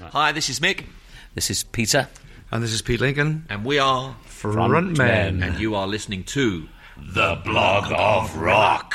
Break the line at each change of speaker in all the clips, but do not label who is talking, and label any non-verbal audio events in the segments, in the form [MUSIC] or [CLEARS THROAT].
Hi, this is Mick,
This is Peter.
And this is Pete Lincoln.
and we are,
Frontmen.
and you are listening to The Blog of Rock.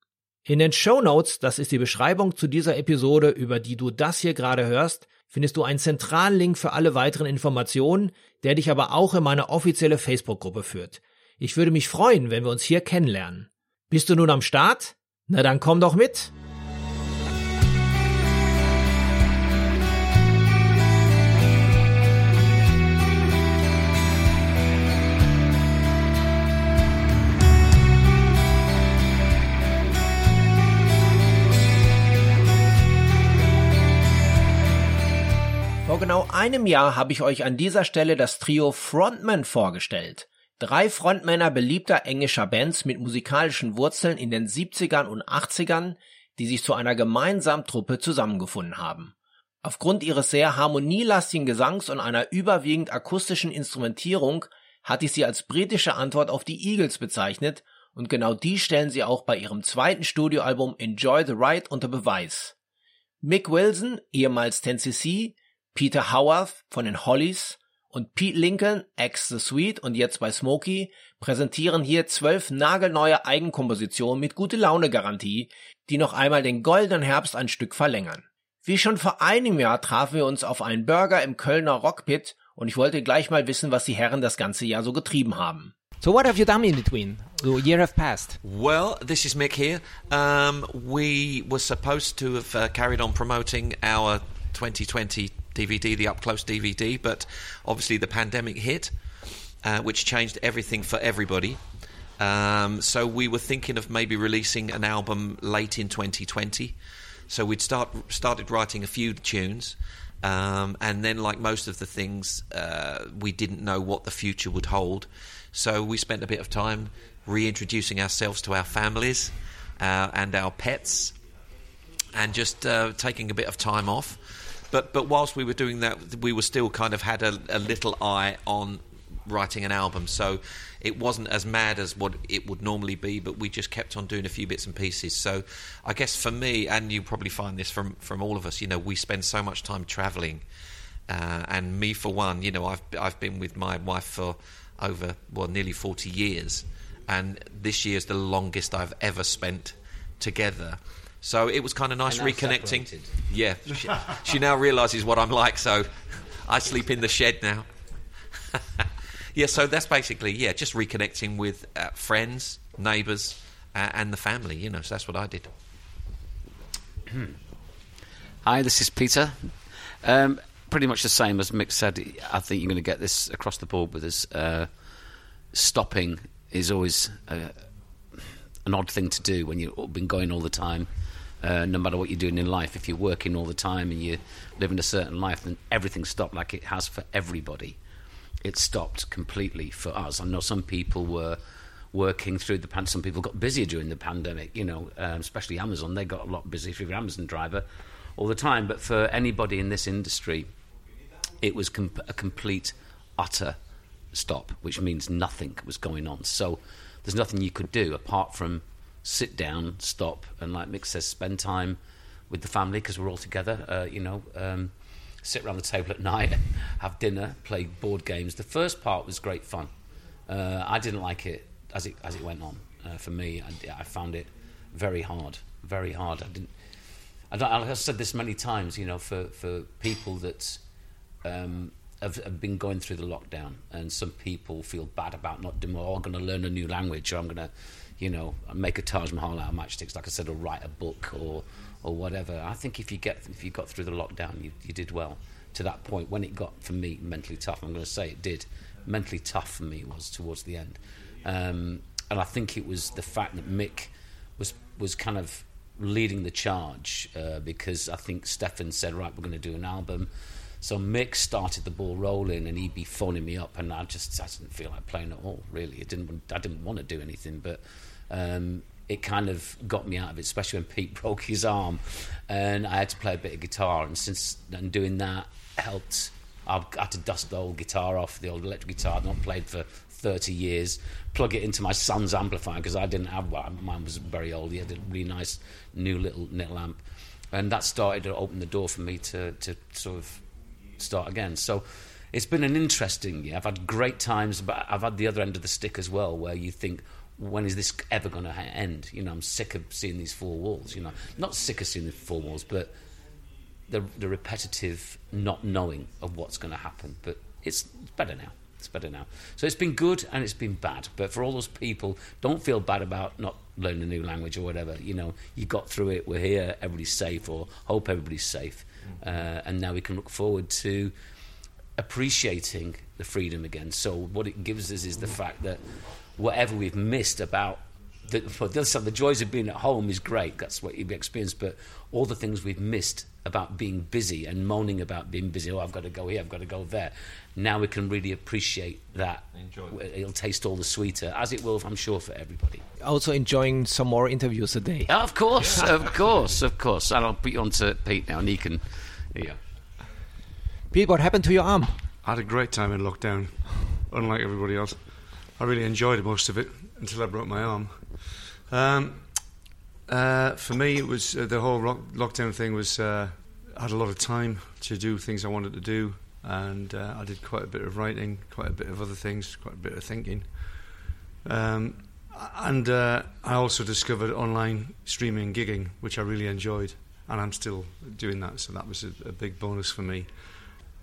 In den Show Notes, das ist die Beschreibung zu dieser Episode, über die du das hier gerade hörst, findest du einen zentralen Link für alle weiteren Informationen, der dich aber auch in meine offizielle Facebook-Gruppe führt. Ich würde mich freuen, wenn wir uns hier kennenlernen. Bist du nun am Start? Na dann komm doch mit! Genau einem Jahr habe ich euch an dieser Stelle das Trio Frontman vorgestellt. Drei Frontmänner beliebter englischer Bands mit musikalischen Wurzeln in den 70ern und 80ern, die sich zu einer gemeinsamen Truppe zusammengefunden haben. Aufgrund ihres sehr harmonielastigen Gesangs und einer überwiegend akustischen Instrumentierung hatte ich sie als britische Antwort auf die Eagles bezeichnet und genau die stellen sie auch bei ihrem zweiten Studioalbum Enjoy the Ride unter Beweis. Mick Wilson, ehemals 10cc, Peter Howarth von den Hollies und Pete Lincoln, ex The Sweet und jetzt bei Smokey, präsentieren hier zwölf nagelneue Eigenkompositionen mit gute Laune Garantie, die noch einmal den goldenen Herbst ein Stück verlängern. Wie schon vor einem Jahr trafen wir uns auf einen Burger im Kölner Rockpit und ich wollte gleich mal wissen, was die Herren das ganze Jahr so getrieben haben. So what have you done in between? The year have passed.
Well, this is Mick here. Um, we were supposed to have uh, carried on promoting our 2020 DVD, the up close DVD, but obviously the pandemic hit, uh, which changed everything for everybody. Um, so we were thinking of maybe releasing an album late in 2020. So we'd start started writing a few tunes, um, and then, like most of the things, uh, we didn't know what the future would hold. So we spent a bit of time reintroducing ourselves to our families uh, and our pets, and just uh, taking a bit of time off. But but whilst we were doing that, we were still kind of had a, a little eye on writing an album. So it wasn't as mad as what it would normally be, but we just kept on doing a few bits and pieces. So I guess for me, and you probably find this from from all of us, you know, we spend so much time travelling. Uh, and me, for one, you know, I've I've been with my wife for over well nearly forty years, and this year is the longest I've ever spent together. So it was kind of nice reconnecting.
separated.
Yeah, she, she now realises what I'm like, so I sleep in the shed now. [LAUGHS] yeah, so that's basically yeah, just reconnecting with uh, friends, neighbours, uh, and the family. You know, so that's what I did.
Hi, this is Peter. Um, pretty much the same as Mick said. I think you're going to get this across the board with us. Uh, stopping is always uh, an odd thing to do when you've been going all the time. Uh, no matter what you're doing in life, if you're working all the time and you're living a certain life, then everything stopped like it has for everybody. It stopped completely for us. I know some people were working through the pandemic. Some people got busier during the pandemic, you know, um, especially Amazon. They got a lot busier if you're an Amazon driver all the time. But for anybody in this industry, it was com- a complete, utter stop, which means nothing was going on. So there's nothing you could do apart from sit down, stop, and like Mick says, spend time with the family because we're all together. Uh, you know, um, sit around the table at night, [LAUGHS] have dinner, play board games. The first part was great fun. Uh, I didn't like it as it as it went on. Uh, for me, I, I found it very hard, very hard. I didn't. I I've said this many times. You know, for for people that um, have, have been going through the lockdown, and some people feel bad about not doing. Well, I'm going to learn a new language, or I'm going to, you know, make a Taj Mahal out of matchsticks, like I said, or write a book or or whatever. I think if you get if you got through the lockdown, you, you did well to that point. When it got for me mentally tough, I'm going to say it did. Mentally tough for me was towards the end, um, and I think it was the fact that Mick was was kind of leading the charge uh, because I think Stefan said, right, we're going to do an album. So Mick started the ball rolling, and he'd be phoning me up, and I just I didn't feel like playing at all. Really, it didn't. I didn't want to do anything, but um, it kind of got me out of it, especially when Pete [LAUGHS] broke his arm, and I had to play a bit of guitar. And since and doing that helped, I had to dust the old guitar off, the old electric guitar I'd not played for 30 years, plug it into my son's amplifier because I didn't have one. Mine was very old. He had a really nice new little little amp, and that started to open the door for me to to sort of start again. So it's been an interesting year. I've had great times, but I've had the other end of the stick as well, where you think, when is this ever going to end? You know, I'm sick of seeing these four walls. You know, not sick of seeing the four walls, but the the repetitive not knowing of what's going to happen. But it's, it's better now. It's better now. So it's been good and it's been bad. But for all those people, don't feel bad about not learning a new language or whatever. You know, you got through it. We're here. Everybody's safe, or hope everybody's safe. Uh, and now we can look forward to appreciating the freedom again. So what it gives us is the fact that whatever we've missed about the, for [LAUGHS] the, so the joys of being at home is great. That's what you've experienced. But all the things we've missed about being busy and moaning about being busy. Oh, I've got to go here. I've got to go there. Now we can really appreciate that.
Enjoy.
It'll taste all the sweeter, as it will, I'm sure, for everybody.
Also enjoying some more interviews a day.
Of course, of course, of course. And I'll put you on to Pete now, and he can. Yeah.
Pete, what happened to your arm?
I had a great time in lockdown, unlike everybody else. I really enjoyed most of it until I broke my arm. Um, uh, for me, it was uh, the whole rock, lockdown thing was. Uh, I had a lot of time to do things I wanted to do, and uh, I did quite a bit of writing, quite a bit of other things, quite a bit of thinking. Um, and uh, I also discovered online streaming gigging, which I really enjoyed, and I'm still doing that. So that was a, a big bonus for me.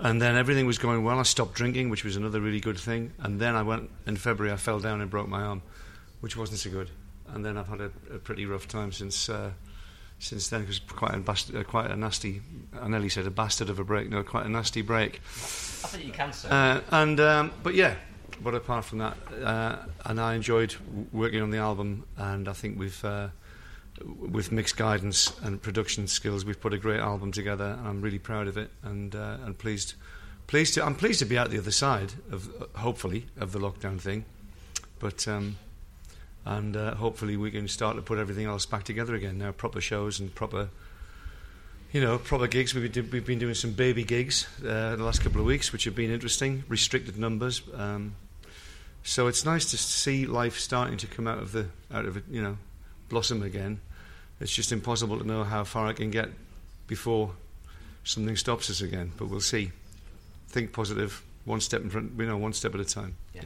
And then everything was going well. I stopped drinking, which was another really good thing. And then I went in February. I fell down and broke my arm, which wasn't so good. And then I've had a, a pretty rough time since uh, since then. Because quite a bast- uh, quite a nasty. I nearly said a bastard of a break. No, quite a nasty break.
I think you can say.
Uh, and um, but yeah, but apart from that, uh, and I enjoyed working on the album, and I think we've. Uh, with mixed guidance and production skills, we've put a great album together. And I'm really proud of it, and uh, and pleased, pleased to. I'm pleased to be out the other side of hopefully of the lockdown thing, but um, and uh, hopefully we can start to put everything else back together again now. Proper shows and proper, you know, proper gigs. We've been, we've been doing some baby gigs uh, the last couple of weeks, which have been interesting. Restricted numbers. Um, so it's nice to see life starting to come out of the out of it, you know, blossom again. It's just impossible to know how far it can get before something stops us again. But we'll see. Think positive, one step in front. You know, one step at a time.
Yeah.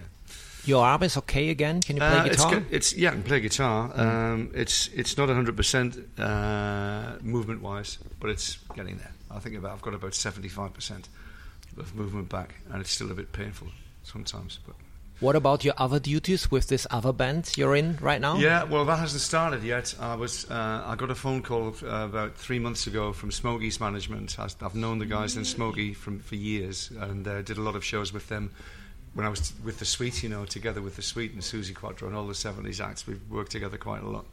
Your arm is okay again? Can you play
Uh,
guitar?
good. it's yeah, I can play guitar. Um, it's it's not hundred percent uh, movement wise, but it's getting there. I think about I've got about seventy five percent of movement back, and it's still a bit painful sometimes. But
What about your other duties with this other band you're in right now?
Yeah, well, that hasn't started yet. I was uh, I got a phone call uh, about three months ago from Smokie's management. I've known the guys in Smokey from for years, and uh, did a lot of shows with them when I was with the Sweet. You know, together with the Sweet and Suzi Quatro and all the '70s acts. We've worked together quite a lot.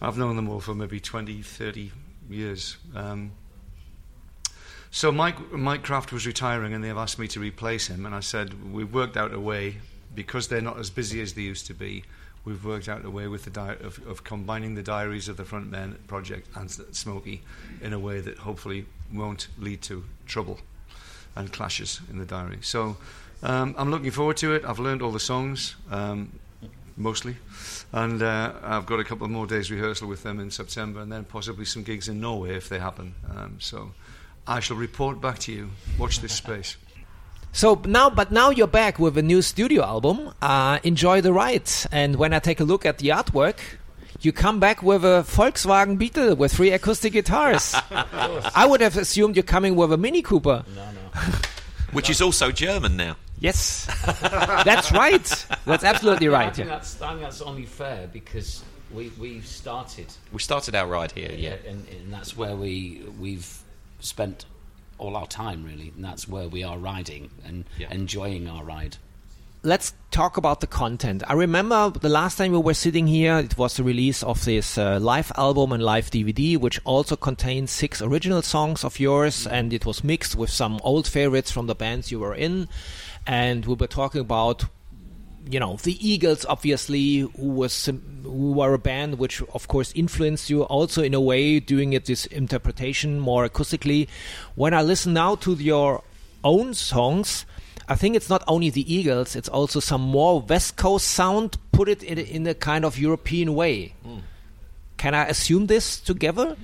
I've known them all for maybe 20, 30 years. Um, so Mike Mike Craft was retiring, and they've asked me to replace him. And I said we've worked out a way because they're not as busy as they used to be. We've worked out a way with the di- of, of combining the diaries of the Frontmen project and Smokie in a way that hopefully won't lead to trouble and clashes in the diary. So um, I'm looking forward to it. I've learned all the songs. Um, mostly, and uh, I've got a couple of more days rehearsal with them in September, and then possibly some gigs in Norway if they happen. Um, so I shall report back to you. Watch this space. [LAUGHS]
So now, but now you're back with a new studio album. Uh, enjoy the ride. And when I take a look at the artwork, you come back with a Volkswagen Beetle with three acoustic guitars. [LAUGHS] I would have assumed you're coming with a Mini Cooper.
No, no. [LAUGHS]
Which is also German now.
Yes, that's right. That's absolutely
I
right.
think
yeah.
that's, I think that's only fair because we we started,
We started our ride here, yeah.
and, and that's where we we've spent all our time really, and that's where we are riding and
Yeah.
enjoying our ride.
let's talk about the content. I remember the last time we were sitting here, it was the release of this uh, live album and live DVD, which also contained six original songs of yours, and it was mixed with some old favorites from the bands you were in. And we were talking about, you know, the Eagles, obviously, who was who were a band which, of course, influenced you also in a way, doing it this interpretation more acoustically. When I listen now to your own songs. I think it's not only the Eagles; it's also some more West Coast sound. Put it in, a- in a kind of European way. Can I assume this together?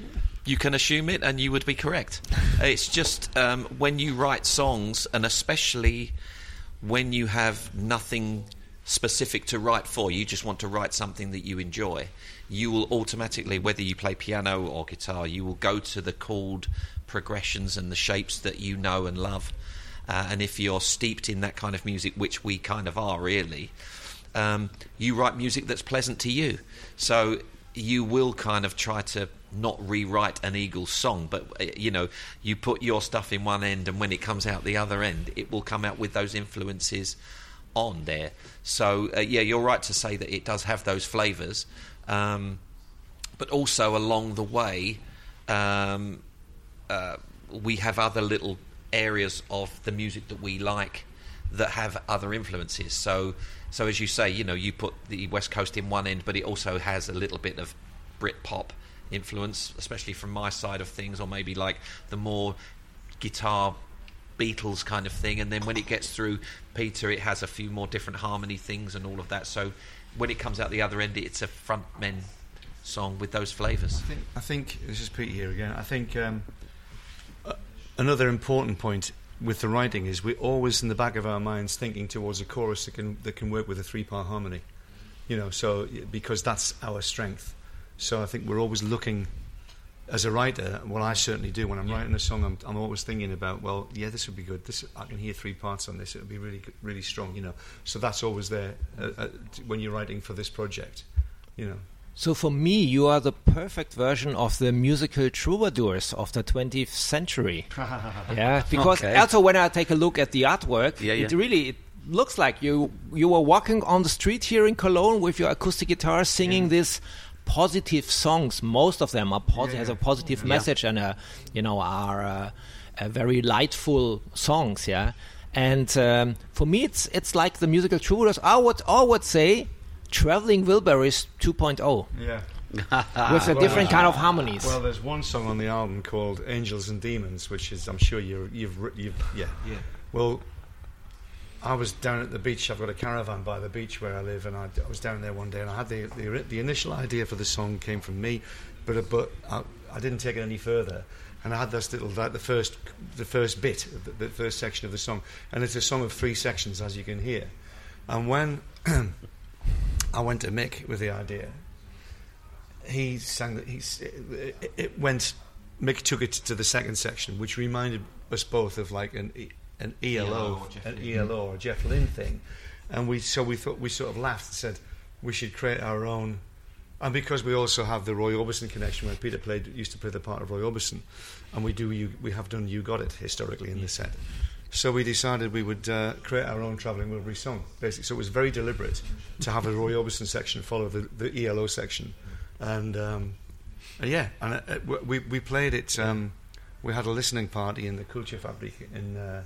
You can assume it, and you would be correct. it's just um, when you write songs, and especially when you have nothing specific to write for, you just want to write something that you enjoy. You will automatically, whether you play piano or guitar, you will go to the chord progressions and the shapes that you know and love. Uh, and if you're steeped in that kind of music, which we kind of are really, um, you write music that's pleasant to you. So you will kind of try to not rewrite an Eagles song, but uh, you know, you put your stuff in one end, and when it comes out the other end, it will come out with those influences on there. So uh, yeah, you're right to say that it does have those flavours, um, but also along the way, um, uh, we have other little areas of the music that we like that have other influences. So, so as you say, you know, you put the West Coast in one end, but it also has a little bit of Brit pop influence, especially from my side of things, or maybe like the more guitar Beatles kind of thing. And then when it gets through Peter, it has a few more different harmony things and all of that. So when it comes out the other end, it's a frontmen song with those flavours.
I think, I think this is Pete here again. I think um, uh, another important point with the writing is we're always in the back of our minds thinking towards a chorus that can that can work with a three part harmony. You know, so because that's our strength. So I think we're always looking. As a writer, well, I certainly do. When I'm writing a song, I'm, I'm always thinking about, well, yeah, this would be good. This I can hear three parts on this. It would be really, really strong. You know, so that's always there uh, uh, when you're writing for this project. You know,
So for me, you are the perfect version of the musical troubadours of the 20th century. [LAUGHS] yeah, because
Okay.
also when I take a look at the artwork,
Yeah,
it really it looks like you you were walking on the street here in Cologne with your acoustic guitar, singing these positive songs. Most of them are posi- has a positive message and a, you know are uh, uh, very lightful songs. Yeah, and um, for me, it's it's like the musical troubadours. I would I would say. Traveling Wilburys 2.0
yeah. [LAUGHS]
with a different kind of harmonies.
Well, there's one song on the album called "Angels and Demons," which is I'm sure you're, you've wri- you've yeah
Yeah.
Well, I was down at the beach. I've got a caravan by the beach where I live, and I, I was down there one day, and I had the, the the initial idea for the song came from me, but uh, but I, I didn't take it any further. And I had this little like the first the first bit, the, the first section of the song, and it's a song of three sections, as you can hear. And when [CLEARS THROAT] I went to Mick with the idea, he sang that he's it, it went Mick took it to the second section which reminded us both of like an an ELO,
ELO
an. ELO or Jeff Lynne thing. And we so we thought we sort of laughed and said we should create our own. And because we also have the Roy Orbison connection where Peter played used to play the part of Roy Orbison and we do you we have done you got it historically in the set. So we decided we would uh, create our own travelling Wilbury song basically. So it was very deliberate to have a Roy Orbison section follow the, the ELO section. And um, yeah, and uh, we we played it. Um, we had a listening party in the Culture Fabric in uh,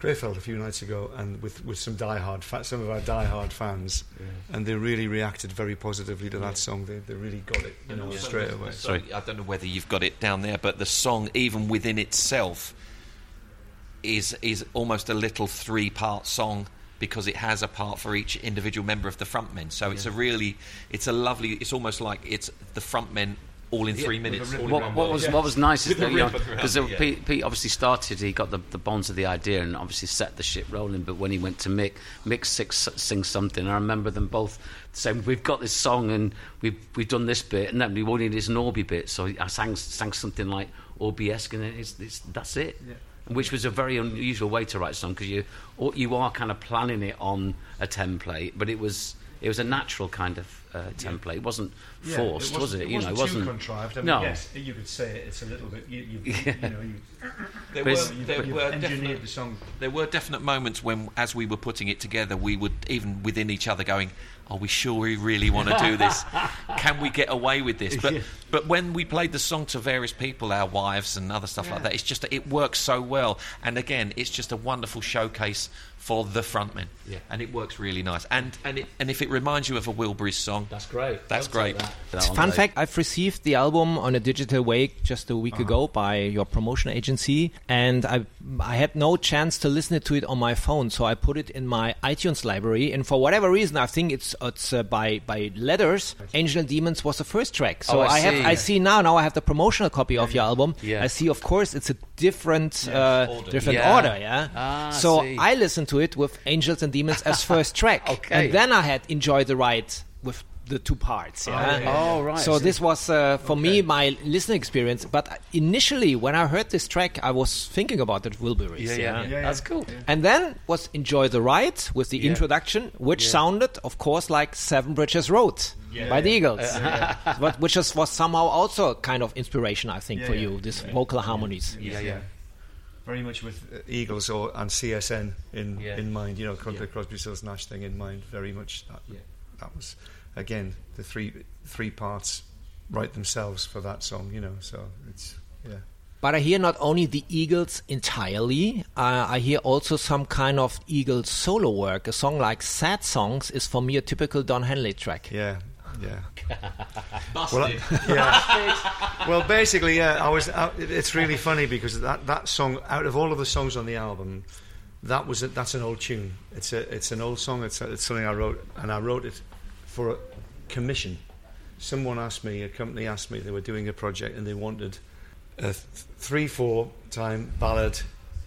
Krefeld a few nights ago, and with, with some diehard fa- some of our diehard fans, and they really reacted very positively to that song. They they really got it, you know, straight away.
Sorry, I don't know whether you've got it down there, but the song, even within itself, is is almost a little three part song because it has a part for each individual member of the frontmen. So it's a really, it's a lovely. It's almost like it's the frontmen all in three minutes.
What, what was what was nice is that you know because
yeah.
Pete, Pete obviously started he got the, the bonds of the idea and obviously set the ship rolling but when he went to Mick Mick six, sings something. I remember them both saying we've got this song and we've we've done this bit and then we wanted this Norby bit so I sang sang something like Orby-esque and it's, it's, that's it. Which was a very unusual way to write a song because you you are kind of planning it on a template, but it was it was a natural kind of uh, template. It wasn't
Yeah,
forced, was it?
It
you
wasn't
know, it wasn't
contrived. I mean,
no.
yes, you could say it, it's a little bit. You, you, [LAUGHS]
Yeah.
you know, you,
There
But
were, there
you've
were
engineered
definite,
the song.
there were definite moments when, as we were putting it together, we would even within each other going, "Are we sure we really want to do this? [LAUGHS] Can we get away with this?" But
Yeah.
but when we played the song to various people, our wives and other stuff like that, it's just it works so well. And again, it's just a wonderful showcase for the frontmen,
Yeah.
and it works really nice. And and it, and if it reminds you of a Wilburys song,
That's great.
That's
I'll
great.
take that. That
Fun fact: I've received the album on a digital way just a week ago by your promotion agency, and I I had no chance to listen to it on my phone, so I put it in my iTunes library. And for whatever reason, I think it's it's uh, by by letters. Angel and Demons was the first track, so
Oh, I
have
see.
I see now now I have the promotional copy of your album.
Yeah.
I see, of course, it's a different uh,
order.
different
Yeah.
order. Yeah.
Ah,
so
see.
I listened to it with Angels and Demons as [LAUGHS] first track,
Okay.
and then I had Enjoy the Ride with the two parts. Yeah.
Oh, right.
So
See.
this was uh, for me my listening experience. But initially, when I heard this track, I was thinking about the Wilburys.
Yeah, yeah,
Yeah,
That's
yeah.
cool.
And then was Enjoy the Ride with the
Yeah.
introduction, which
Yeah.
sounded, of course, like Seven Bridges Road
Yeah.
by the Eagles. [LAUGHS] but which is, was somehow also a kind of inspiration, I think,
Yeah,
for
yeah.
you, this vocal harmonies.
Yeah, yeah.
Very much with uh, Eagles or and CSN in
Yeah.
in mind. You know, Cro-
Yeah.
Crosby, Stills, Nash thing in mind. Very much that.
Yeah.
That was again the three three parts write themselves for that song. You know, so it's yeah.
But I hear not only the Eagles entirely, uh, I hear also some kind of Eagles solo work. A song like Sad Songs is for me a typical Don Henley track.
Yeah, yeah. [LAUGHS]
Busted.
Well, I- [LAUGHS] yeah. well, basically, yeah. I was. I, it's really funny because that, that song, out of all of the songs on the album, that was a, that's an old tune. It's a it's an old song. It's, a, it's something I wrote, and I wrote it for a commission. Someone asked me, a company asked me, they were doing a project and they wanted a th- three four time ballad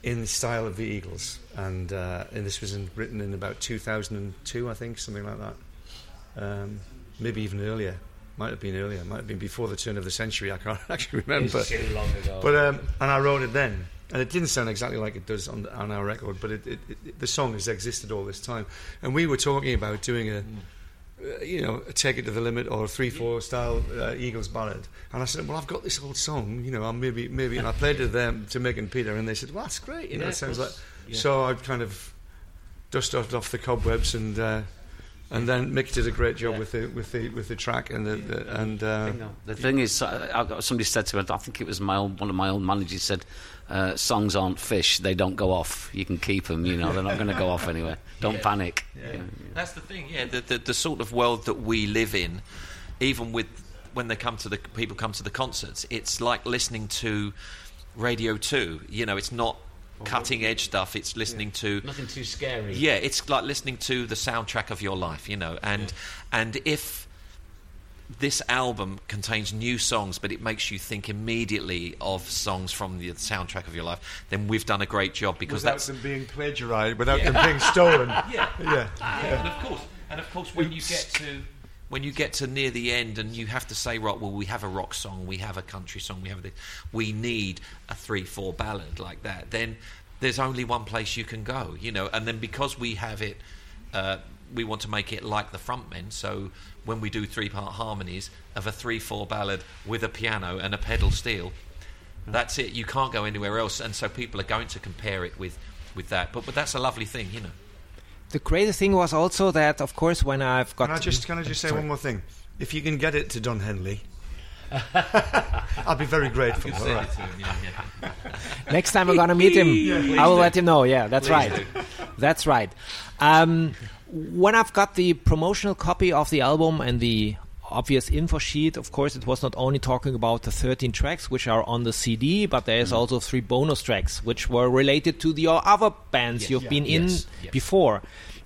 in the style of the Eagles, and uh, and this was in, written in about 2002, I think, something like that. Um, maybe even earlier. Might have been earlier. Might have been before the turn of the century. I can't [LAUGHS] actually remember.
It's too long ago.
But um, and I wrote it then, and it didn't sound exactly like it does on, on our record. But it, it, it, the song has existed all this time, and we were talking about doing a, uh, you know, a take it to the limit or a three four style uh, Eagles ballad. And I said, well, I've got this old song, you know, I'm maybe maybe, and I played it to them to Mick and Peter, and they said, well, that's great, you know,
Yeah,
it sounds like.
Yeah.
So I kind of dusted off the cobwebs and. Uh, and then Mick did a great job
Yeah.
with the with the with the track and the, the and uh,
The thing is, uh, somebody said to me, I think it was my old, one of my old managers said, uh, "Songs aren't fish; they don't go off. You can keep them. You know, they're not going to go off anywhere. [LAUGHS] Don't
Yeah.
panic."
Yeah.
Yeah.
That's the thing, yeah. The, the the sort of world that we live in, even with when they come to the people come to the concerts, it's like listening to Radio Two. You know, it's not cutting edge stuff. It's listening to
Nothing too scary.
yeah, it's like listening to the soundtrack of your life, you know. And and if this album contains new songs, but it makes you think immediately of songs from the soundtrack of your life, then we've done a great job because
without
that's
them being plagiarized, without them being stolen. [LAUGHS]
yeah.
yeah.
and of course, and of course, when you get to when you get to near the end, and you have to say, right, well, we have a rock song, we have a country song, we have this, we need a three-four ballad like that. Then there's only one place you can go, you know. And then because we have it, uh, we want to make it like the frontmen. So when we do three-part harmonies of a three-four ballad with a piano and a pedal steel, that's it. You can't go anywhere else, and so people are going to compare it with with that. But but that's a lovely thing, you know.
The crazy thing was also that, of course, when I've got
Can I just can I just say
Sorry.
one more thing? If you can get it to Don Henley, [LAUGHS] I'll be very [LAUGHS] grateful. all right. [LAUGHS]
Next time I'm gonna meet him,
please
I will
do.
let him know. Yeah, that's
Please
right.
do.
That's right. Um, when I've got the promotional copy of the album and the obvious info sheet, of course, it was not only talking about the 13 tracks which are on the CD, but there is Mm. also three bonus tracks which were related to the other bands you've been in
Yes.
Before.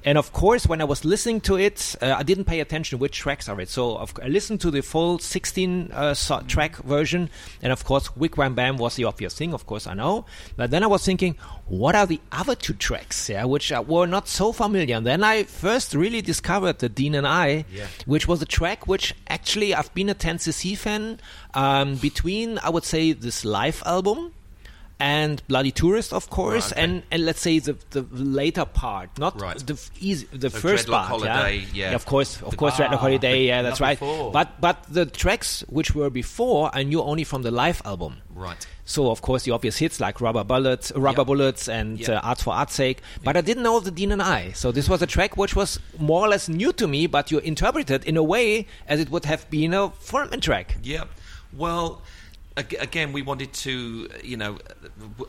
And of course, when I was listening to it, uh, I didn't pay attention which tracks are it. So of, I listened to the full 16 uh, so- track version, and of course, Wigwam Bam was the obvious thing. Of course, I know. But then I was thinking, what are the other two tracks? Yeah, which uh, were not so familiar. And then I first really discovered the Dean and I,
Yeah.
which was a track which actually I've been a 10cc fan um, between I would say this live album and Bloody Tourist, of course,
Right, okay.
and, and let's say the, the later part, not
Right.
the easy, the
So
first
Dreadlock
part.
Holiday, yeah.
of course, of
The-
course, Dreadlock
Ah,
Holiday, yeah, that's right.
before.
But but the tracks which were before, I knew only from the live album.
Right.
So of course the obvious hits like Rubber Bullets, Rubber
Yep.
Bullets, and
Yep.
uh, Art for Art's sake. But I didn't know the Dean and I. So this was a track which was more or less new to me, but you interpreted in a way as it would have been a frontman track.
Yeah. Well, again, we wanted to, you know,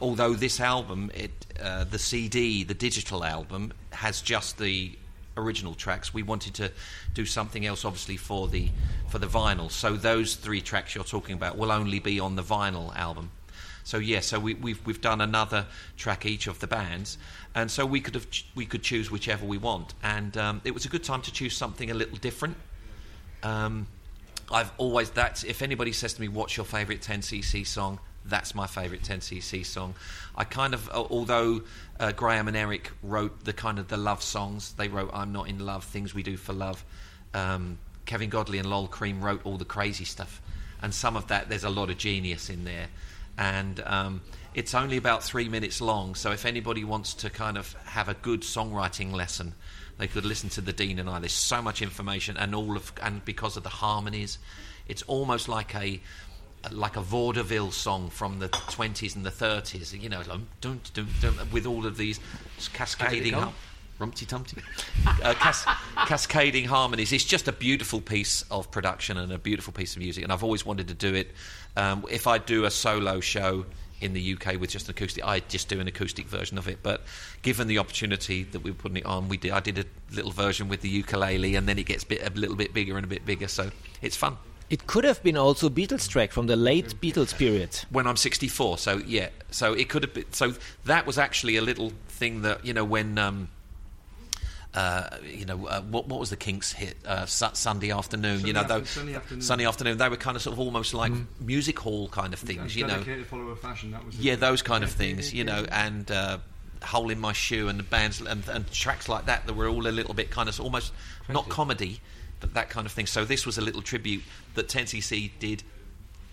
although this album, it, uh, the CD, the digital album, has just the original tracks. We wanted to do something else, obviously, for the for the vinyl. So those three tracks you're talking about will only be on the vinyl album. So yeah, so we, we've we've done another track each of the bands, and so we could have we could choose whichever we want, and um, it was a good time to choose something a little different. Um, I've always that's if anybody says to me, "What's your favourite 10cc song?" That's my favourite 10cc song. I kind of, although uh, Graham and Eric wrote the kind of the love songs, they wrote "I'm Not in Love," "Things We Do for Love." Um, Kevin Godley and Lol Creme wrote all the crazy stuff, and some of that there's a lot of genius in there, and um, it's only about three minutes long. So if anybody wants to kind of have a good songwriting lesson, they could listen to the Dean and I. There's so much information, and all of and because of the harmonies, it's almost like a like a vaudeville song from the 20s and the 30s. You know, like, dun, dun, dun, with all of these cascading. Rumpty tumpty, uh, cas- cascading harmonies. It's just a beautiful piece of production and a beautiful piece of music. And I've always wanted to do it. Um, if I do a solo show in the UK with just an acoustic, I just do an acoustic version of it. But given the opportunity that we were putting it on, we did. I did a little version with the ukulele, and then it gets bit, a little bit bigger and a bit bigger. So it's fun.
It could have been also Beatles track from the late Beatles period.
when I'm 64. So yeah, so it could have been. So that was actually a little thing that you know when. Um, uh, you know uh, what? What was the Kinks hit? Uh, Su- Sunday afternoon. you know,
Sunday
though,
after- Sunday afternoon.
Sunday afternoon. They were kind of sort of almost like music hall kind of things. You know,
dedicated follower fashion. That was the-
yeah, those kind of things.
yeah,
You know, and uh, hole in my shoe and the bands and, and tracks like that that were all a little bit kind of almost not comedy, but that kind of thing. So this was a little tribute that 10cc did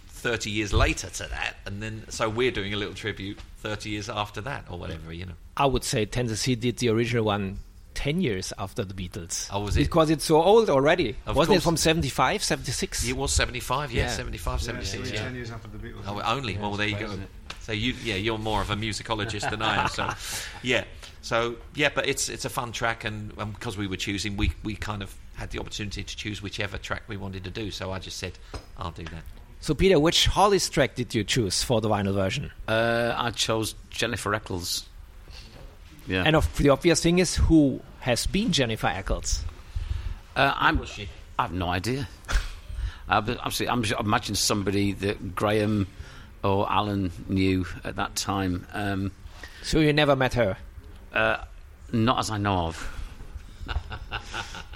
30 years later to that, and then so we're doing a little tribute 30 years after that or whatever. You know.
I would say 10cc did the original one 10 years after the Beatles.
Oh, was it?
Because it's so old already.
Of
Wasn't it from 75, 76?
It was 75, yeah,
Yeah.
75,
Yeah,
76,
so
yeah.
ten years after the Beatles.
Oh, only. well, there you go. So you, yeah, you're more of a musicologist than I am. So, [LAUGHS] yeah. So yeah, but it's it's a fun track, and um, because we were choosing, we we kind of had the opportunity to choose whichever track we wanted to do. So I just said, I'll do that.
So, Peter, which Hollies track did you choose for the vinyl version?
Uh, I chose Jennifer Eccles. Yeah.
And of, the obvious thing is, who has been Jennifer Eccles?
Uh, I'm,
was she?
I have no idea. [LAUGHS] uh, but absolutely, I'm sure, I imagine somebody that Graham or Alan knew at that time. Um,
So you never met her.
uh, not as I know of. [LAUGHS]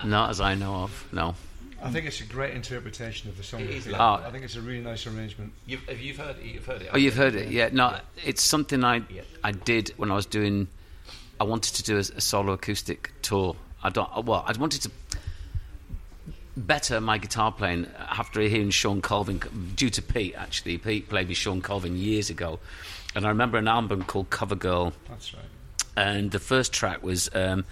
not as I know of. No.
I think it's a great interpretation of the song.
It is
I think- I think it's a really nice arrangement.
You've, have you heard? it? You've heard it.
Oh, you've heard it, yeah. No,
Yeah.
it's something I
Yeah.
I did when I was doing. I wanted to do a, a solo acoustic tour. I don't. Well, I wanted to better my guitar playing after hearing Shawn Colvin, due to Pete actually. Pete played with Shawn Colvin years ago, and I remember an album called Cover Girl,
That's right.
and the first track was um,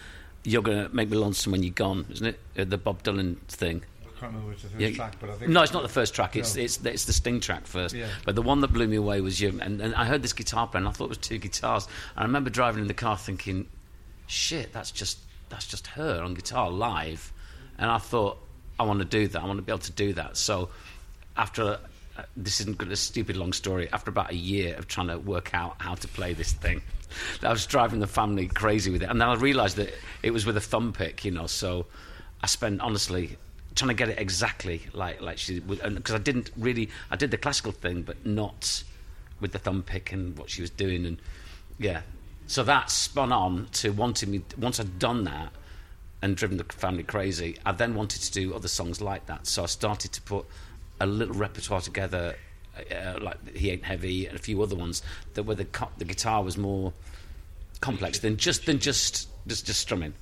"You're Gonna Make Me Lonesome When You're Gone," isn't it? Uh, the Bob Dylan thing.
Can't remember which the first
Yeah,
track, but I think
no, it's not the first track. It's
No.
it's the, it's the Sting track first.
Yeah.
But the one that blew me away was you. And, and I heard this guitar playing. I thought it was two guitars. And I remember driving in the car thinking, "Shit, that's just that's just her on guitar live." And I thought, I want to do that. I want to be able to do that. So after uh, this isn't good, a stupid long story. After about a year of trying to work out how to play this thing, [LAUGHS] I was driving the family crazy with it. And then I realised that it was with a thumb pick, you know. So I spent honestly trying to get it exactly like like she because I didn't really I did the classical thing, but not with the thumb pick and what she was doing and yeah. So that spun on to wanting me once I'd done that and driven the family crazy. I then wanted to do other songs like that, so I started to put a little repertoire together, uh, like "He Ain't Heavy" and a few other ones that where the the guitar was more complex than just than just just just strumming.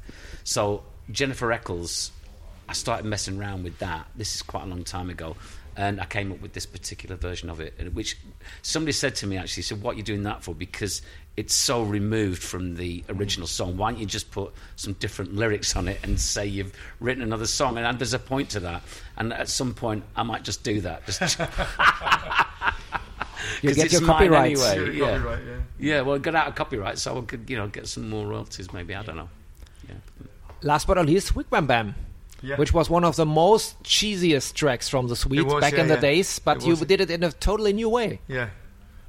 So Jennifer Eccles, I started messing around with that. This is quite a long time ago, and I came up with this particular version of it, which somebody said to me actually, said, "What are you doing that for?" Because it's so removed from the original mm. song. Why don't you just put some different lyrics on it and say you've written another song? And, and there's a point to that. And at some point, I might just do that. Just [LAUGHS] [LAUGHS]
You get
it's
your
mine
copyrights.
anyway. Yeah.
copyright, yeah.
Yeah, well, get out of copyright, so I could, you know, get some more royalties. Maybe I don't know. Yeah.
Last but not least, Wigwam Bam.
Yeah.
Which was one of the most cheesiest tracks from the Swedes
was,
back
yeah,
in the
yeah.
days, but you did it in a totally new way.
Yeah.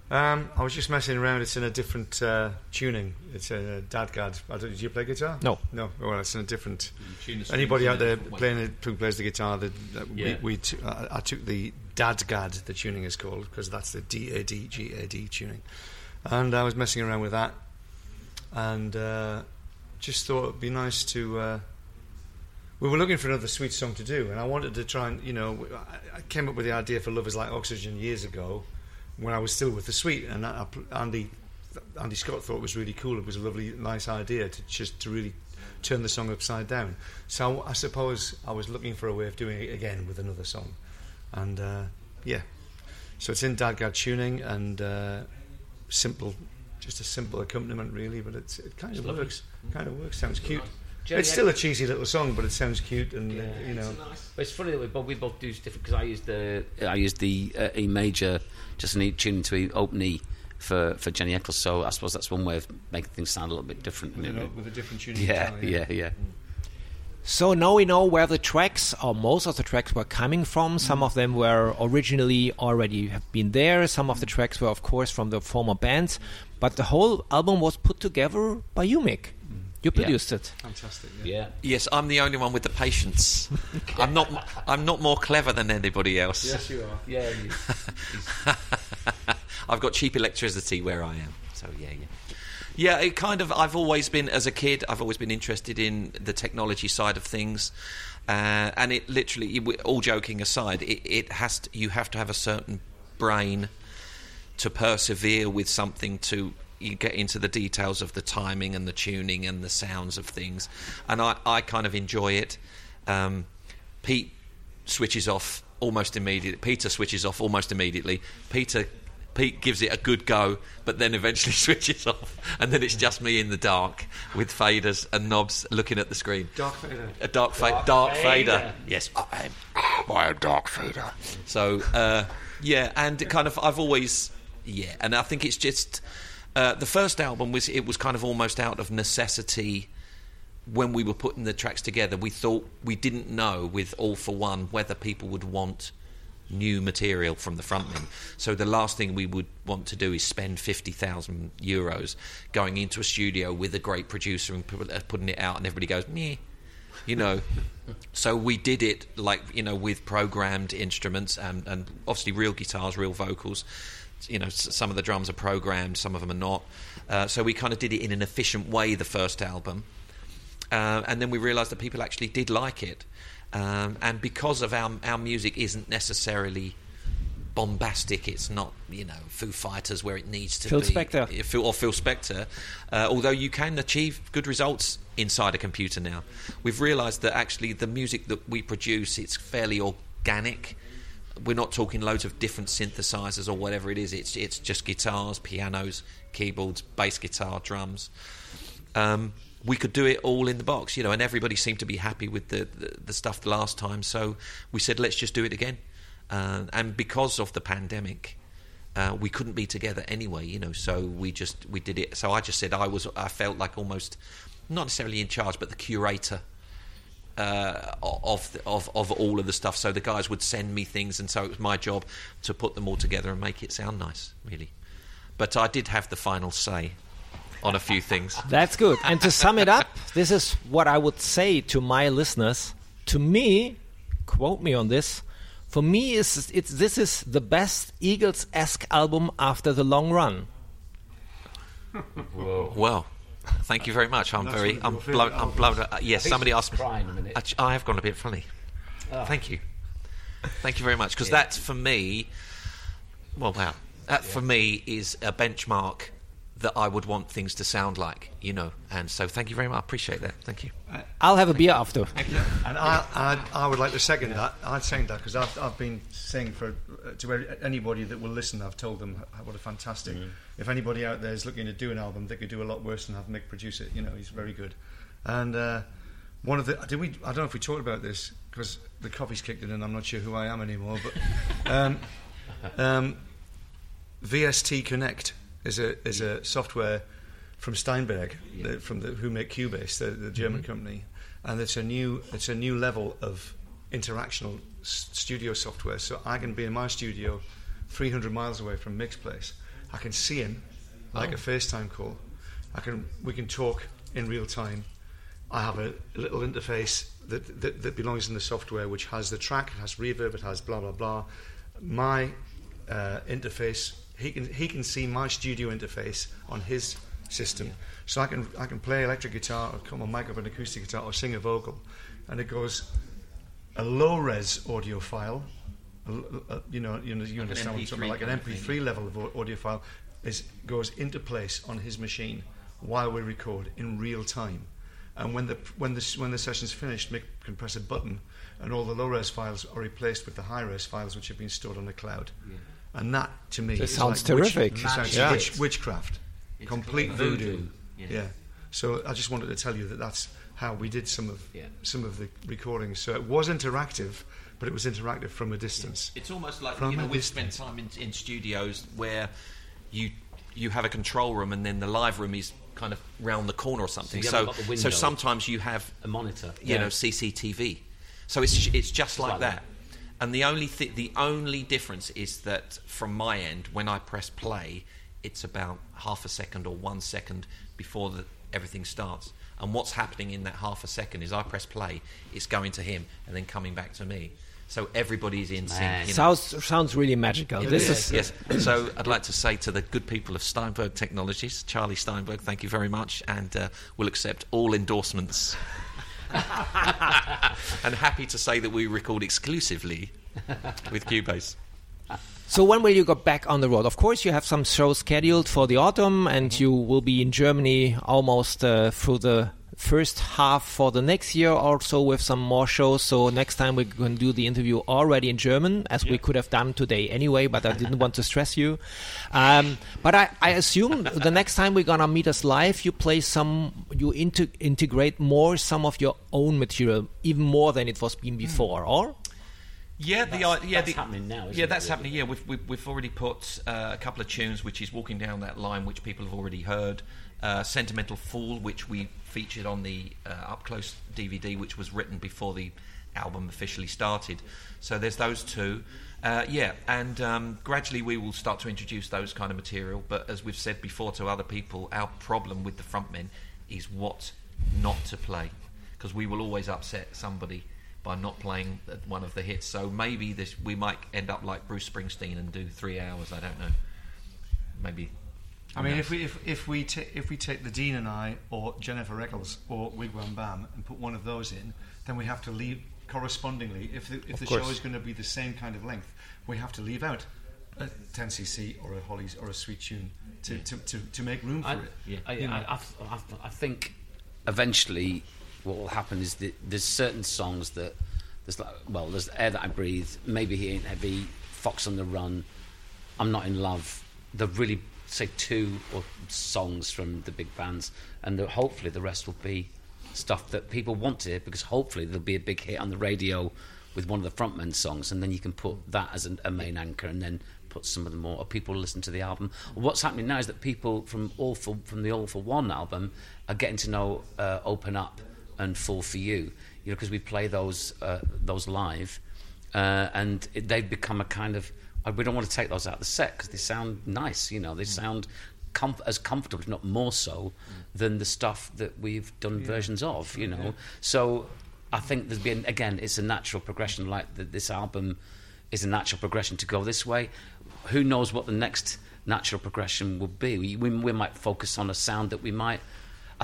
Um, I was just messing around. It's in a different uh, tuning. It's a DADGAD. I don't, you play guitar?
No.
No. Well, it's in a different.
Tune
Anybody out there
a different way.
playing it, who plays the guitar? The, that
Yeah.
we, we t- uh, I took the DADGAD. The tuning is called because that's the D A D G A D tuning, and I was messing around with that, and uh, just thought it'd be nice to. We were looking for another sweet song to do, and I wanted to try and, you know, I, came up with the idea for "Lovers Like Oxygen" years ago, when I was still with the Sweet, and I, Andy Andy Scott thought it was really cool. It was a lovely, nice idea to just to really turn the song upside down. So I suppose I was looking for a way of doing it again with another song, and uh, yeah, so it's in DADGAD tuning and uh, simple, just a simple accompaniment really, but it's, it kind of works. Kind of works. Sounds cute.
Jerry,
it's still a cheesy little song, but it sounds cute, and uh, you know.
But it's funny that we both, we both do different because I used the I used the uh, E major just an E tune to E open E for for Jenny Eccles. So I suppose that's one way of making things sound a little bit different.
With, a, with a different tuning.
yeah,
style,
yeah, yeah.
So now we know where the tracks, or most of the tracks, were coming from. Some of them were originally already have been there. Some of the tracks were, of course, from the former bands. But the whole album was put together by you, Mick. You
Yeah.
produced it.
Fantastic.
Yeah.
Yes, I'm the only one with the patience. [LAUGHS] I'm not. I'm not more clever than anybody else.
Yes, you are.
Yeah. [LAUGHS]
I've got cheap electricity where I am. So yeah, yeah. Yeah, it kind of. I've always been, as a kid, I've always been interested in the technology side of things, uh, and it literally, it- all joking aside, it, it has. To, you have to have a certain brain to persevere with something to you get into the details of the timing and the tuning and the sounds of things, and I, I kind of enjoy it. Um, Pete switches off almost immediately. Peter switches off almost immediately. Peter Pete gives it a good go, but then eventually [LAUGHS] switches off, and then it's just me in the dark with faders and knobs looking at the screen.
Dark fader.
A dark, fa- dark, fader. Yes, I am. I am dark fader. So uh, yeah, and it kind of I've always yeah, and I think it's just uh, the first album was it was kind of almost out of necessity when we were putting the tracks together. We thought we didn't know with All for One whether people would want new material from the frontman. So the last thing we would want to do is spend fifty thousand euros going into a studio with a great producer and uh, putting it out, and everybody goes meh you know. [LAUGHS] so we did it like you know with programmed instruments and, and obviously real guitars, real vocals. You know, some of the drums are programmed, some of them are not. Uh, so we kind of did it in an efficient way. The first album, uh, and then we realised that people actually did like it. Um, and because of our our music isn't necessarily bombastic. It's not, you know, Foo Fighters where it needs to
Phil
be.
Spector.
Or Phil Spector. Uh, although you can achieve good results inside a computer now, we've realised that actually the music that we produce it's fairly organic. We're not talking loads of different synthesizers or whatever it is. It's it's just guitars, pianos, keyboards, bass guitar, drums. Um, we could do it all in the box, you know, and everybody seemed to be happy with the, the, the stuff the last time. So we said, let's just do it again. Uh, and because of the pandemic, uh, we couldn't be together anyway, you know. So we just we did it. So I just said I was I felt like almost not necessarily in charge, but the curator uh, of, the, of of all of the stuff. So the guys would send me things, and so it was my job to put them all together and make it sound nice, really. But I did have the final say on a few things.
That's good. And to sum it up, this is what I would say to my listeners. To me, quote me on this. For me, is it's this is the best Eagles esque album after the long run.
Well, thank you very much. I'm
That's
very, I'm blown. I'm blown. Uh, yes, somebody asked me.
crying a minute.
I, I have gone a bit funny. Thank you. Thank you very much. Because that's for me. Well, wow. That for me is a benchmark that I would want things to sound like, you know. And so, thank you very much. I appreciate that. Thank you.
I'll have a beer after.
And I, I, I would like to second that. I'd second that because I've, I've been saying for uh, to anybody that will listen, I've told them what a fantastic. If anybody out there is looking to do an album, they could do a lot worse than have Mick produce it. You know, he's very good. And uh, one of the did we? I don't know if we talked about this because the coffee's kicked in, and I'm not sure who I am anymore. But um, um, VST Connect is a is a software from Steinberg, the, from the who make Cubase, the, the German company, and it's a new it's a new level of interactional s- studio software. So I can be in my studio, 300 miles away from Mick's place. I can see him like a FaceTime call. I can we can talk in real time. I have a little interface that, that, that belongs in the software, which has the track, it has reverb, it has blah blah blah. My uh, interface, he can he can see my studio interface on his system, so I can I can play electric guitar or come on mic up an acoustic guitar or sing a vocal, and it goes a low res audio file. a l- a- uh, you know, you, know, you understand what I'm talking about, like an MP3 level of audio file is goes into place on his machine while we record in real time. And when the when the when the session's finished, Mick can press a button, and all the low res files are replaced with the high res files, which have been stored on the cloud. And that, to me,
That
is
sounds
like witch-
terrific.
it sounds
Yeah.
witch- witchcraft,
It's
complete voodoo.
voodoo,
Yeah.
yeah.
So I just wanted to tell you that that's how we did some of
Yeah.
some of the recordings. So it was interactive, but it was interactive from a distance.
It's almost like
From
you know we've spent time in, in studios where you you have a control room and then the live room is kind of round the corner or something.
you
So
haven't got the
so, sometimes you have
a monitor.
you know CCTV. So it's it's just like,
like
that.
that.
And the only thi- the only difference is that from my end, when I press play, it's about half a second or one second before the, everything starts. And what's happening in that half a second is I press play, it's going to him and then coming back to me. So everybody's in sync. You know.
Sounds sounds really magical. This
Yes,
is
yes. So I'd like to say to the good people of Steinberg Technologies, Charlie Steinberg, thank you very much, and uh, we'll accept all endorsements. [LAUGHS] and happy to say that we record exclusively with Cubase.
So when will you go back on the road? Of course, you have some shows scheduled for the autumn, and you will be in Germany almost uh, through the first half for the next year, also with some more shows. So next time we can do the interview already in German, as we could have done today anyway. But I [LAUGHS] didn't want to stress you. Um, but I, I assume the next time we're gonna meet us live, you play some, you inter- integrate more some of your own material, even more than it was been before, or?
Yeah, the
That's-
uh, yeah,
that's
the,
happening now, isn't
yeah, that's
really?
happening. Yeah, we've, we've we've already put uh, a couple of tunes, which is walking down that line, which people have already heard. Uh, Sentimental Fool, which we featured on the uh, up close DVD, which was written before the album officially started. So there's those two. Uh, yeah, and um, gradually we will start to introduce those kind of material. But as we've said before to other people, our problem with the frontmen is what not to play, because we will always upset somebody by not playing one of the hits. So maybe this we might end up like Bruce Springsteen and do three hours. I don't know. Maybe.
I mean, if we if, if we ta- if we take the Dean and I, or Jennifer Eccles, or Wigwam Bam, and put one of those in, then we have to leave correspondingly. If the, if the show is going to be the same kind of length, we have to leave out a 10cc or a Hollies or a Sweet Tune to, to, to, to make room for
I,
it.
yeah, I, I, I, I, I think eventually what will happen is that there's certain songs that there's like well there's air that I breathe maybe he ain't heavy Fox on the Run I'm not in love. The really say two or songs from the big bands and hopefully the rest will be stuff that people want to hear because hopefully there'll be a big hit on the radio with one of the frontmen songs and then you can put that as an, a main anchor and then put some of the more or people listen to the album. What's happening now is that people from all for from the all for one album are getting to know uh, open up and fall for you. You know because we play those uh, those live uh, and it, they've become a kind of uh, we don't want to take those out of the set because they sound nice you know. They sound comf- as comfortable if not more so than the stuff that we've done versions of you know. So I think there's been again it's a natural progression like the, this album is a natural progression to go this way. Who knows what the next natural progression will be? We, we, we might focus on a sound that we might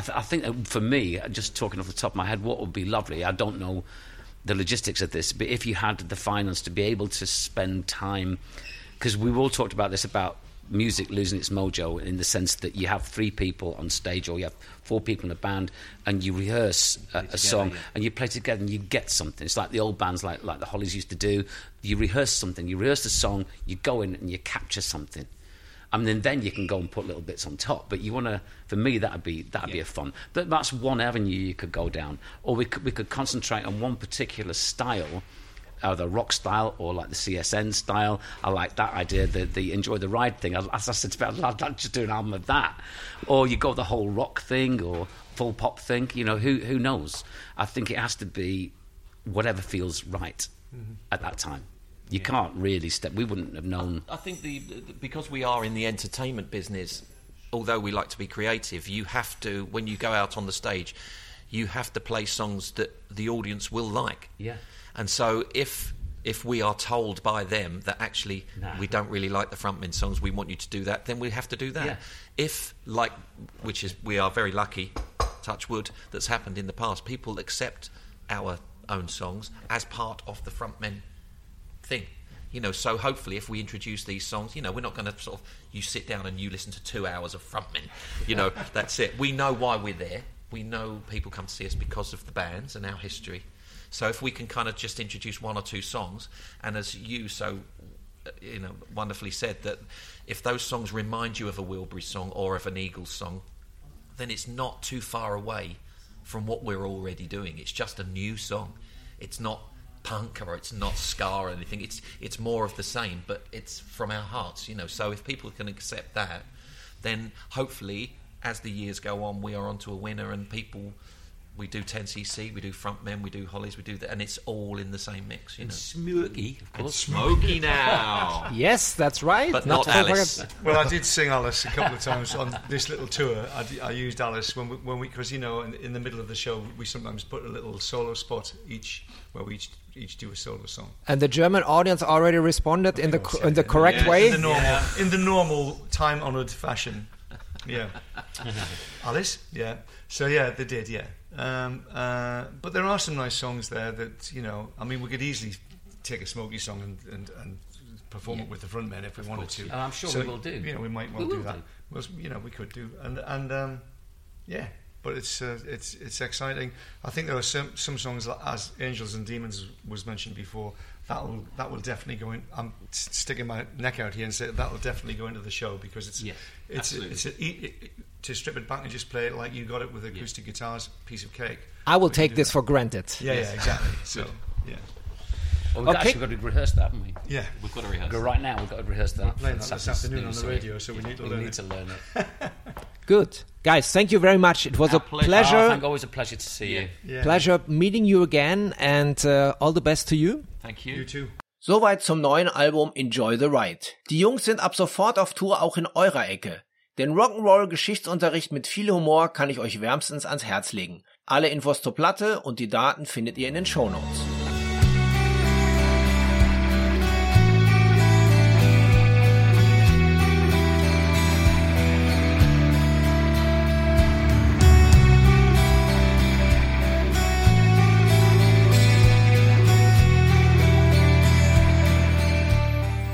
I, th- I think for me, just talking off the top of my head, what would be lovely, I don't know the logistics of this, but if you had the finance to be able to spend time, because we've all talked about this about music losing its mojo in the sense that you have three people on stage or you have four people in a band and you rehearse a, a song
yeah.
and you play together and you get something. It's like the old bands like, like the Hollies used to do. You rehearse something, you rehearse the song, you go in and you capture something. I mean, then you can go and put little bits on top. But you want to, for me, that'd be that'd be a fun. But that's one avenue you could go down, or we could we could concentrate on one particular style, either rock style or like the CSN style. I like that idea, the the enjoy the ride thing. As I said, [LAUGHS] I'd to do an album of that, or you go the whole rock thing or full pop thing. You know, who who knows? I think it has to be whatever feels right mm-hmm. at that time. You can't really step. We wouldn't have known.
I think the, the because we are in the entertainment business, although we like to be creative, you have to when you go out on the stage, you have to play songs that the audience will like.
Yeah.
And so if if we are told by them that actually
Nah.
we don't really like the frontman songs, we want you to do that, then we have to do that.
Yeah.
If like which is we are very lucky, touch wood, that's happened in the past, people accept our own songs as part of the frontmen thing. You know, so hopefully, if we introduce these songs, you know, we're not going to sort of you sit down and you listen to two hours of frontmen. You know, [LAUGHS] that's it. We know why we're there. We know people come to see us because of the bands and our history. So if we can kind of just introduce one or two songs, and as you so you know wonderfully said that if those songs remind you of a Wilbury song or of an Eagles song, then it's not too far away from what we're already doing. It's just a new song. It's not punk or it's not ska or anything. It's it's more of the same, but it's from our hearts, you know. So if people can accept that, then hopefully, as the years go on, we are onto a winner, and people. We do 10cc, we do Frontmen, we do hollies, we do that, and it's all in the same mix, you know.
Smokie, of
It's Smokie [LAUGHS] now,
Yes, that's right.
but not
to forget-
Alice.
Well, I did sing Alice a couple of times on this little tour. I, d- I used Alice when we, when we because you know in, in the middle of the show we sometimes put a little solo spot each where we each each do a solo song
And the German audience already responded in the
Hang on a
co- in the correct
Yeah,
way.
in the normal in the normal time honoured fashion. Yeah, [LAUGHS] Alice. Yeah. So yeah, they did. Yeah. Um, uh, but there are some nice songs there that you know. I mean, we could easily take a Smokie song and, and, and perform it with the Frontmen if we wanted to.
Oh, I'm sure
So,
we will do.
You know, we might well
We
do that.
do.
Well, you know, we could do, and and um, yeah. But it's uh, it's it's exciting. I think there are some some songs like, as Angels and Demons was mentioned before. That will that will definitely go in. I'm sticking my neck out here and say that will definitely go into the show because it's
Yes,
it's
absolutely.
it's a, it, it, to strip it back and just play it like you got it with acoustic guitars, piece of cake.
I will
We
take this
that.
for granted.
Yeah, yeah, exactly. [LAUGHS] So yeah,
Well, we've
Okay.
actually got to rehearse that, haven't we?
yeah.
We've got to rehearse.
Go right now, we've got to rehearse that.
playing
for
that this
Saturday's
afternoon on the
we-
radio, so we need to
we
learn
need
it.
to learn it. [LAUGHS]
Good. Guys, thank you very much. It was a
Oh,
pleasure
thank, always a pleasure to see you.
Yeah.
pleasure meeting you again and uh, all the best to you.
Thank you.
You too.
Soweit zum neuen Album Enjoy the Ride. Die Jungs sind ab sofort auf Tour auch in eurer Ecke. Den Rock'n'Roll Geschichtsunterricht mit viel Humor kann ich euch wärmstens ans Herz legen. Alle Infos zur Platte und die Daten findet ihr in den Shownotes.